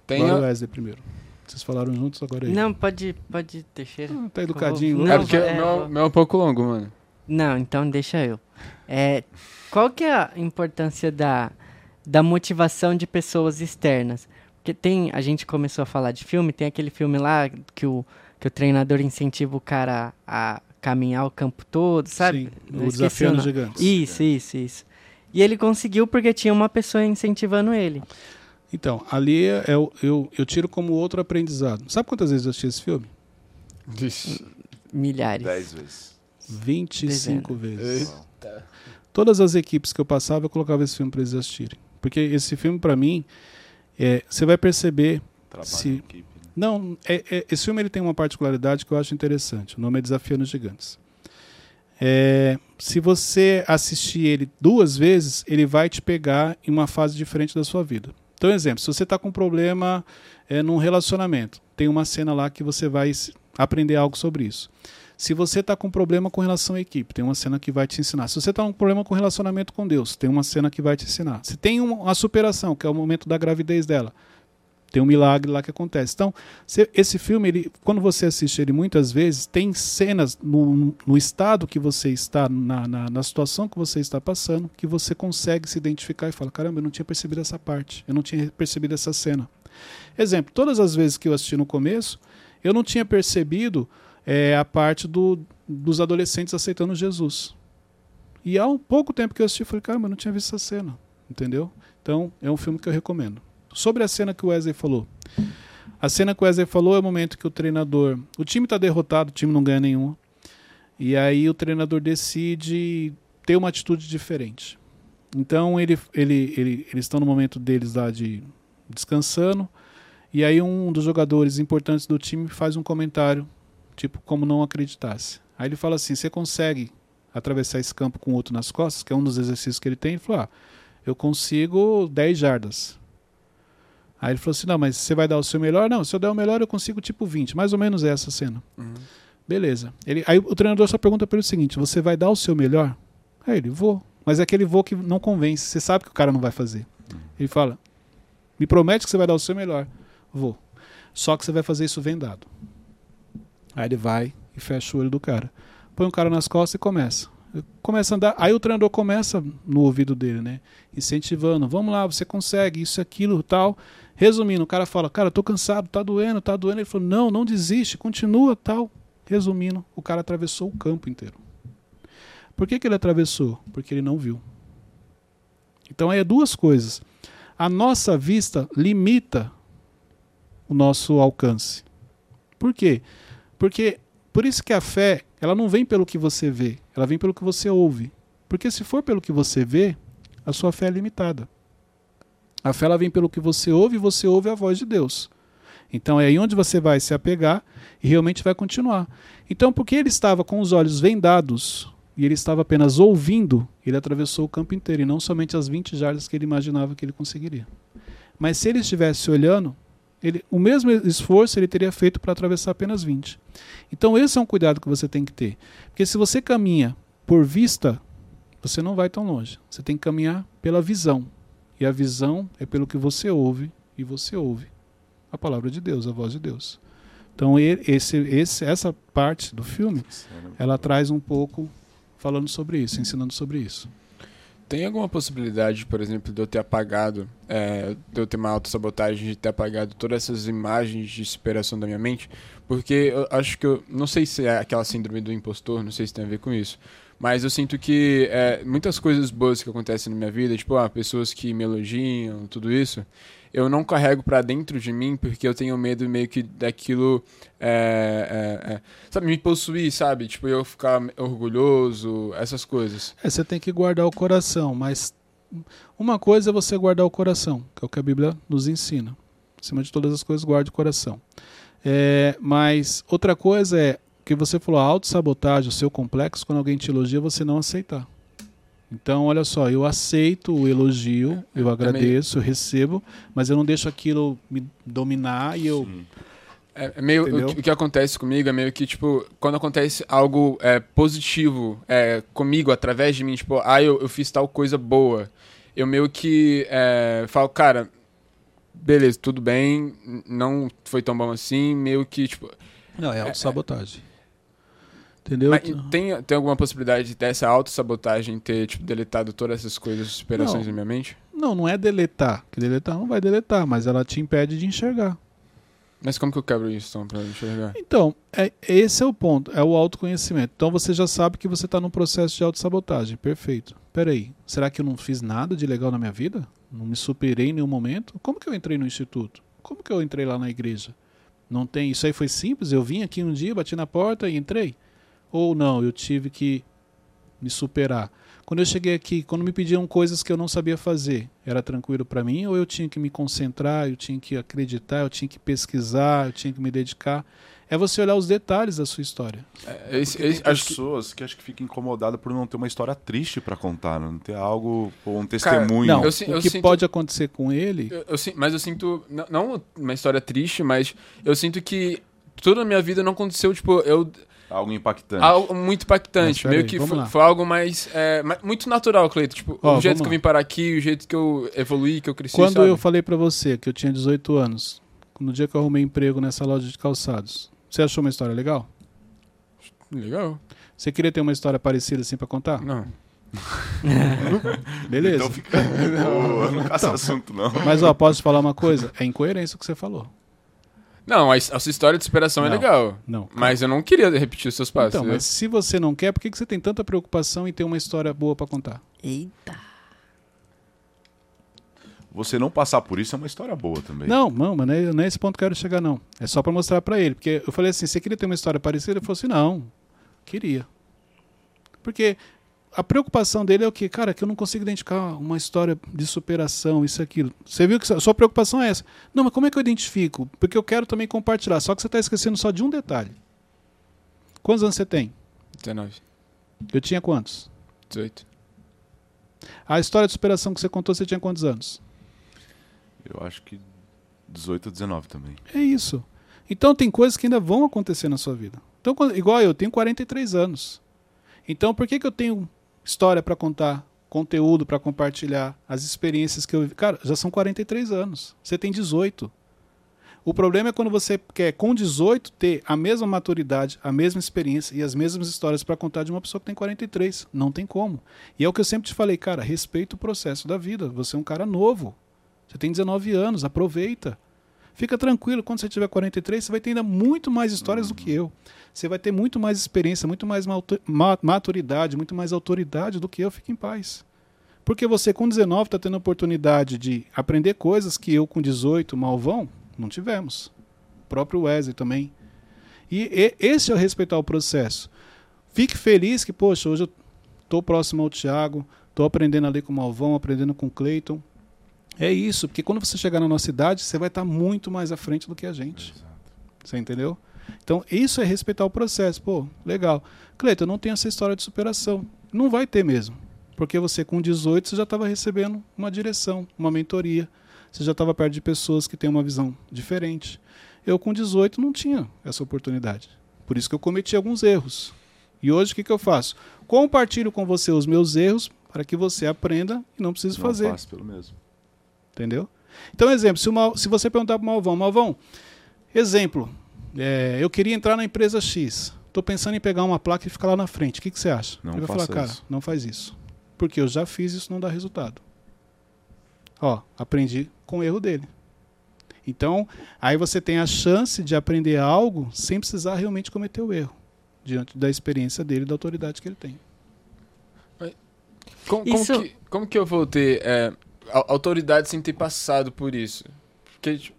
Tem Agora a- o Wesley primeiro. Vocês falaram juntos, agora é ele. Não, pode, pode ir, Teixeira. Ah, tá educadinho. Não, É né? porque é, o meu, vou- meu é um pouco longo, mano. Não, então deixa eu. É, qual que é a importância da, da motivação de pessoas externas? Porque tem, a gente começou a falar de filme, tem aquele filme lá que o, que o treinador incentiva o cara a caminhar o campo todo, sabe? Sim, Eu o Desafiando nome. Gigantes. Isso, isso, isso. E ele conseguiu porque tinha uma pessoa incentivando ele. Então, ali é, eu, eu, eu tiro como outro aprendizado. Sabe quantas vezes eu assisti esse filme? Milhares. Dez vezes. 25 vezes. Uau. Todas as equipes que eu passava, eu colocava esse filme para eles assistirem. Porque esse filme, para mim, é, você vai perceber. Trabalho Se-? Não, é- é- esse filme ele tem uma particularidade que eu acho interessante. O nome é Desafiando os Gigantes. É, se você assistir ele duas vezes, ele vai te pegar em uma fase diferente da sua vida. Então, exemplo, se você está com um problema é, num relacionamento, tem uma cena lá que você vai aprender algo sobre isso. Se você está com um problema com relação à equipe, tem uma cena que vai te ensinar. Se você está com um problema com relacionamento com Deus, tem uma cena que vai te ensinar. Se tem um- uma superação, que é o momento da gravidez dela, tem um milagre lá que acontece. Então, se- esse filme, ele, quando você assiste ele muitas vezes, tem cenas no, no estado que você está, na, na, na situação que você está passando, que você consegue se identificar e fala: caramba, eu não tinha percebido essa parte, eu não tinha percebido essa cena. Exemplo: todas as vezes que eu assisti no começo, eu não tinha percebido é, a parte do, dos adolescentes aceitando Jesus. E há um pouco tempo que eu assisti, eu falei: caramba, eu não tinha visto essa cena, entendeu? Então, é um filme que eu recomendo. Sobre a cena que o Wesley falou. A cena que o Wesley falou é o momento que o treinador. O time está derrotado, o time não ganha nenhum. E aí o treinador decide ter uma atitude diferente. Então ele, ele, ele, eles estão no momento deles lá de descansando. E aí um dos jogadores importantes do time faz um comentário, tipo, como não acreditasse. Aí ele fala assim: você consegue atravessar esse campo com outro nas costas, que é um dos exercícios que ele tem? Ele falou: ah, eu consigo 10 jardas. Aí ele falou assim: não, mas você vai dar o seu melhor? Não, se eu der o melhor, eu consigo tipo 20. Mais ou menos é essa cena. Beleza. Ele, aí o treinador só pergunta para ele o seguinte: você vai dar o seu melhor? Aí ele, vou. Mas é aquele voo que não convence. Você sabe que o cara não vai fazer. Ele fala: me promete que você vai dar o seu melhor. Vou. Só que você vai fazer isso vendado. Aí ele vai e fecha o olho do cara. Põe o cara nas costas e começa. Começa a andar. Aí o treinador começa no ouvido dele, né? Incentivando. Vamos lá, você consegue, isso, aquilo, tal. Resumindo, o cara fala, cara, tô cansado, tá doendo, tá doendo. Ele falou, não, não desiste, continua, tal. Resumindo, o cara atravessou o campo inteiro. Por que, que ele atravessou? Porque ele não viu. Então é duas coisas. A nossa vista limita o nosso alcance. Por quê? Porque por isso que a fé, ela não vem pelo que você vê, ela vem pelo que você ouve. Porque se for pelo que você vê, a sua fé é limitada. A fé ela vem pelo que você ouve e você ouve a voz de Deus. Então é aí onde você vai se apegar e realmente vai continuar. Então, porque ele estava com os olhos vendados e ele estava apenas ouvindo, ele atravessou o campo inteiro e não somente as 20 jardas que ele imaginava que ele conseguiria. Mas se ele estivesse olhando, ele, o mesmo esforço ele teria feito para atravessar apenas 20. Então esse é um cuidado que você tem que ter. Porque se você caminha por vista, você não vai tão longe. Você tem que caminhar pela visão. E a visão é pelo que você ouve e você ouve a palavra de Deus, a voz de Deus. Então esse, esse, essa parte do filme, ela traz um pouco falando sobre isso, ensinando sobre isso. Tem alguma possibilidade, por exemplo, de eu ter apagado, é, de eu ter uma autossabotagem, de ter apagado todas essas imagens de superação da minha mente? Porque eu acho que eu. Não sei se é aquela síndrome do impostor, não sei se tem a ver com isso. Mas eu sinto que é, muitas coisas boas que acontecem na minha vida, tipo, ah, pessoas que me elogiam, tudo isso, eu não carrego pra dentro de mim porque eu tenho medo meio que daquilo, é, é, é, sabe, me possuir, sabe? Tipo, eu ficar orgulhoso, essas coisas. É, você tem que guardar o coração, mas uma coisa é você guardar o coração, que é o que a Bíblia nos ensina. Acima de todas as coisas, guarde o coração. É, mas outra coisa é que você falou, a autossabotagem, o seu complexo, quando alguém te elogia, você não aceitar. Então, olha só, eu aceito o elogio, eu agradeço, eu recebo, mas eu não deixo aquilo me dominar e eu. É, é meio Entendeu? o que, o que acontece comigo é meio que tipo quando acontece algo é, positivo é, comigo através de mim tipo ah eu, eu fiz tal coisa boa eu meio que é, falo cara beleza tudo bem não foi tão bom assim meio que tipo Não, é autossabotagem. Entendeu? mas tem tem alguma possibilidade de ter essa autossabotagem ter tipo deletado todas essas coisas superações Não. na minha mente Não, não é deletar. Que deletar não vai deletar, mas ela te impede de enxergar. mas como que eu quebro isso então pra enxergar Então, é, esse é o ponto, é o autoconhecimento. Então você já sabe que você está num processo de autossabotagem. Perfeito. Peraí, será que eu não fiz nada de legal na minha vida? Não me superei em nenhum momento? Como que eu entrei no instituto? Como que eu entrei lá na igreja? Não tem. Isso aí foi simples? Eu vim aqui um dia, bati na porta e entrei? Ou não, eu tive que me superar? Quando eu cheguei aqui, quando me pediam coisas que eu não sabia fazer, era tranquilo para mim ou eu tinha que me concentrar, eu tinha que acreditar, eu tinha que pesquisar, eu tinha que me dedicar? É você olhar os detalhes da sua história. É, esse- Porque esse- acho que pessoas que... acho que ficam incomodadas por não ter uma história triste pra contar, não ter algo, ou um testemunho. Não, eu si- o eu que sinto- pode acontecer com ele Eu, eu mas eu sinto. Não, não uma história triste, mas eu sinto que toda a minha vida não aconteceu, tipo, eu. Algo impactante. Algo muito impactante. Meio que vamos foi, foi algo mais, é, muito natural, Cleito. Tipo, Ó, o jeito que eu vim parar aqui, o jeito que eu evoluí, que eu cresci. Quando sabe? eu falei pra você que eu tinha 18 anos, no dia que eu arrumei emprego nessa loja de calçados, você achou uma história legal? Legal. Você queria ter uma história parecida assim pra contar? Não. Beleza. Então fica. Não caça assunto, não. Mas ó, posso te falar uma coisa? É incoerência o que você falou. Não, a, a sua história de superação é Não. legal. Não. Mas eu não queria repetir os seus passos. Então, mas se você não quer, por que que você tem tanta preocupação em ter uma história boa pra contar? Eita. Você não passar por isso é uma história boa também. Não, não, mas não é, não é esse ponto que eu quero chegar, não. É só pra mostrar pra ele. Porque eu falei assim, você queria ter uma história parecida? Ele falou assim, não, queria. Porque a preocupação dele é o quê? Cara, que eu não consigo identificar uma história de superação, isso e aquilo. Você viu que a sua preocupação é essa. Não, mas como é que eu identifico? Porque eu quero também compartilhar. Só que você está esquecendo só de um detalhe. Quantos anos você tem? 19, Eu tinha quantos? 18. A história de superação que você contou, você tinha quantos anos? Eu acho que 18 ou 19 também. É isso. Então tem coisas que ainda vão acontecer na sua vida. Então, igual eu, tenho 43 anos. Então, por que, que eu tenho história para contar, conteúdo para compartilhar, as experiências que eu vivi? Cara, já são 43 anos. Você tem 18. O problema é quando você quer, com 18, ter a mesma maturidade, a mesma experiência e as mesmas histórias para contar de uma pessoa que tem 43. Não tem como. E é o que eu sempre te falei, cara, respeita o processo da vida. Você é um cara novo. Você tem 19 anos, aproveita. Fica tranquilo, quando você tiver 43, você vai ter ainda muito mais histórias do que eu. Você vai ter muito mais experiência, muito mais maturidade, muito mais autoridade do que eu. Fique em paz. Porque você, com 19, está tendo a oportunidade de aprender coisas que eu, com 18, malvão, não tivemos. O próprio Wesley também. E, e esse é o respeitar o processo. Fique feliz que, poxa, hoje eu estou próximo ao Thiago, estou aprendendo ali com o Malvão, aprendendo com o Cleiton. É isso, porque quando você chegar na nossa idade, você vai estar muito mais à frente do que a gente. Você entendeu? Então, isso é respeitar o processo. Pô, legal. Cleiton, eu não tenho essa história de superação. Não vai ter mesmo. Porque você, com 18, você já estava recebendo uma direção, uma mentoria. Você já estava perto de pessoas que têm uma visão diferente. Eu, com 18, não tinha essa oportunidade. Por isso que eu cometi alguns erros. E hoje, o que, que eu faço? Compartilho com você os meus erros para que você aprenda e não precise Não fazer. faço pelo mesmo. Entendeu? Então, exemplo, se, uma, se você perguntar para o Malvão, Malvão, exemplo, é, eu queria entrar na empresa X, estou pensando em pegar uma placa e ficar lá na frente, o que, que você acha? Não Ele vai falar, cara, não faz isso. Porque eu já fiz isso, não dá resultado. Ó, aprendi com o erro dele. Então, aí você tem a chance de aprender algo sem precisar realmente cometer o erro, diante da experiência dele e da autoridade que ele tem. Como, como Isso- que, como que eu vou ter é, au- autoridade sem ter passado por isso? Porque, tipo,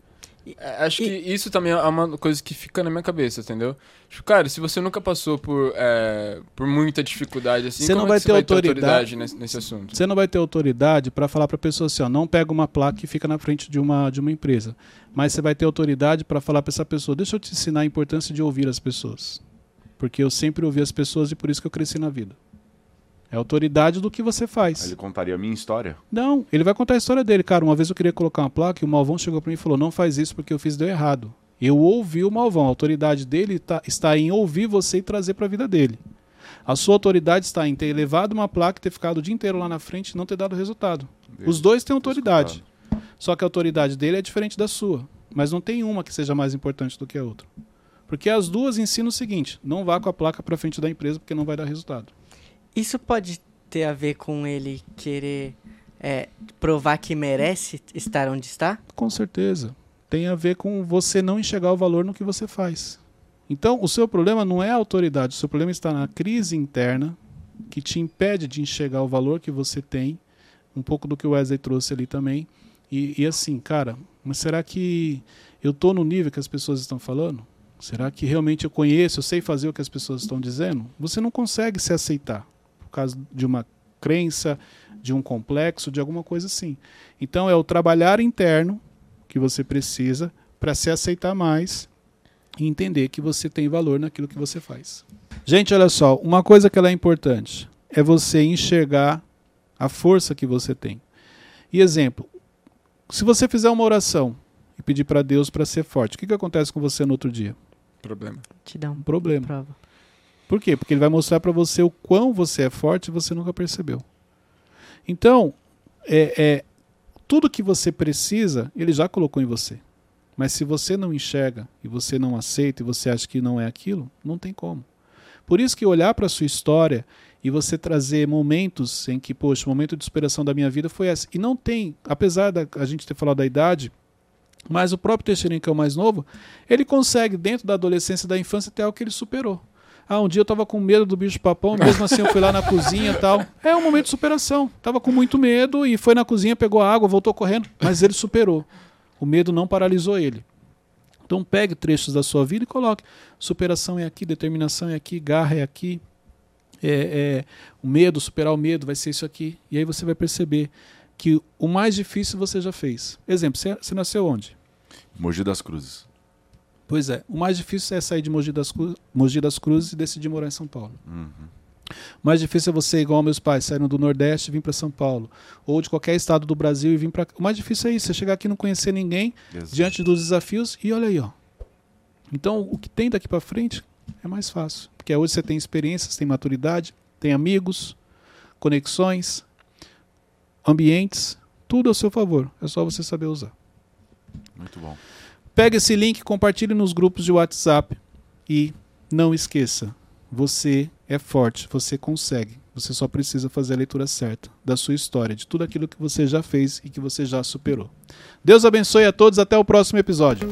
é, acho que isso também é uma coisa que fica na minha cabeça, entendeu? Tipo, cara, se você nunca passou por, é, por muita dificuldade assim, Você não é vai que ter vai ter autoridade- autoridade nesse, nesse assunto? Você não vai ter autoridade para falar para a pessoa assim, ó, não pega uma placa e fica na frente de uma, de uma empresa. Mas você vai ter autoridade para falar para essa pessoa, deixa eu te ensinar a importância de ouvir as pessoas. Porque eu sempre ouvi as pessoas e por isso que eu cresci na vida. É autoridade do que você faz. ele contaria a minha história. Não, ele vai contar a história dele. Cara, uma vez eu queria colocar uma placa e o Malvão chegou para mim e falou, não faz isso porque eu fiz deu errado. Eu ouvi o Malvão. A autoridade dele tá- está em ouvir você e trazer para a vida dele. A sua autoridade está em ter levado uma placa e ter ficado o dia inteiro lá na frente e não ter dado resultado. Os dois têm autoridade. Só que a autoridade dele é diferente da sua. Mas não tem uma que seja mais importante do que a outra. Porque as duas ensinam o seguinte: não vá com a placa para frente da empresa porque não vai dar resultado. Isso pode ter a ver com ele querer é, provar que merece estar onde está? Com certeza. Tem a ver com você não enxergar o valor no que você faz. Então, o seu problema não é a autoridade, o seu problema está na crise interna que te impede de enxergar o valor que você tem. Um pouco do que o Wesley trouxe ali também. E, e assim, cara, mas será que eu tô no nível que as pessoas estão falando? Será que realmente eu conheço, eu sei fazer o que as pessoas estão dizendo? Você não consegue se aceitar causa de uma crença, de um complexo, de alguma coisa assim. Então é o trabalhar interno que você precisa para se aceitar mais e entender que você tem valor naquilo que você faz. Gente, olha só, uma coisa que ela é importante é você enxergar a força que você tem. E exemplo, se você fizer uma oração e pedir para Deus para ser forte, o que, que acontece com você no outro dia? Problema. Te dá Um problema. prova. Por quê? Porque ele vai mostrar para você o quão você é forte e você nunca percebeu. Então, é, é, tudo que você precisa, ele já colocou em você. Mas se você não enxerga e você não aceita e você acha que não é aquilo, não tem como. Por isso que olhar para a sua história e você trazer momentos em que, poxa, o momento de superação da minha vida foi esse. E não tem, apesar da a gente ter falado da idade, mas o próprio Teixeirinho, que é o mais novo, ele consegue, dentro da adolescência e da infância, ter algo que ele superou. Ah, um dia eu tava com medo do bicho papão, mesmo assim eu fui lá na cozinha e tal. É um momento de superação. Tava com muito medo e foi na cozinha, pegou água, voltou correndo, mas ele superou. O medo não paralisou ele. Então pegue trechos da sua vida e coloque. Superação é aqui, determinação é aqui, garra é aqui. É, é, o medo, superar o medo, vai ser isso aqui. E aí você vai perceber que o mais difícil você já fez. Exemplo, você nasceu onde? Mogi das Cruzes. Pois é, o mais difícil é sair de Mogi das, Cru- Mogi das Cruzes e decidir morar em São Paulo. Uhum. O mais difícil é você, igual meus pais, saíram do Nordeste e vir para São Paulo. Ou de qualquer estado do Brasil e vir para. O mais difícil é isso, você chegar aqui e não conhecer ninguém Exato. diante dos desafios e olha aí, ó. Então, o que tem daqui para frente é mais fácil. Porque hoje você tem experiências, tem maturidade, tem amigos, conexões, ambientes, tudo ao seu favor. É só você saber usar. Muito bom. Pega esse link, compartilhe nos grupos de WhatsApp e não esqueça, você é forte, você consegue. Você só precisa fazer a leitura certa da sua história, de tudo aquilo que você já fez e que você já superou. Deus abençoe a todos, até o próximo episódio.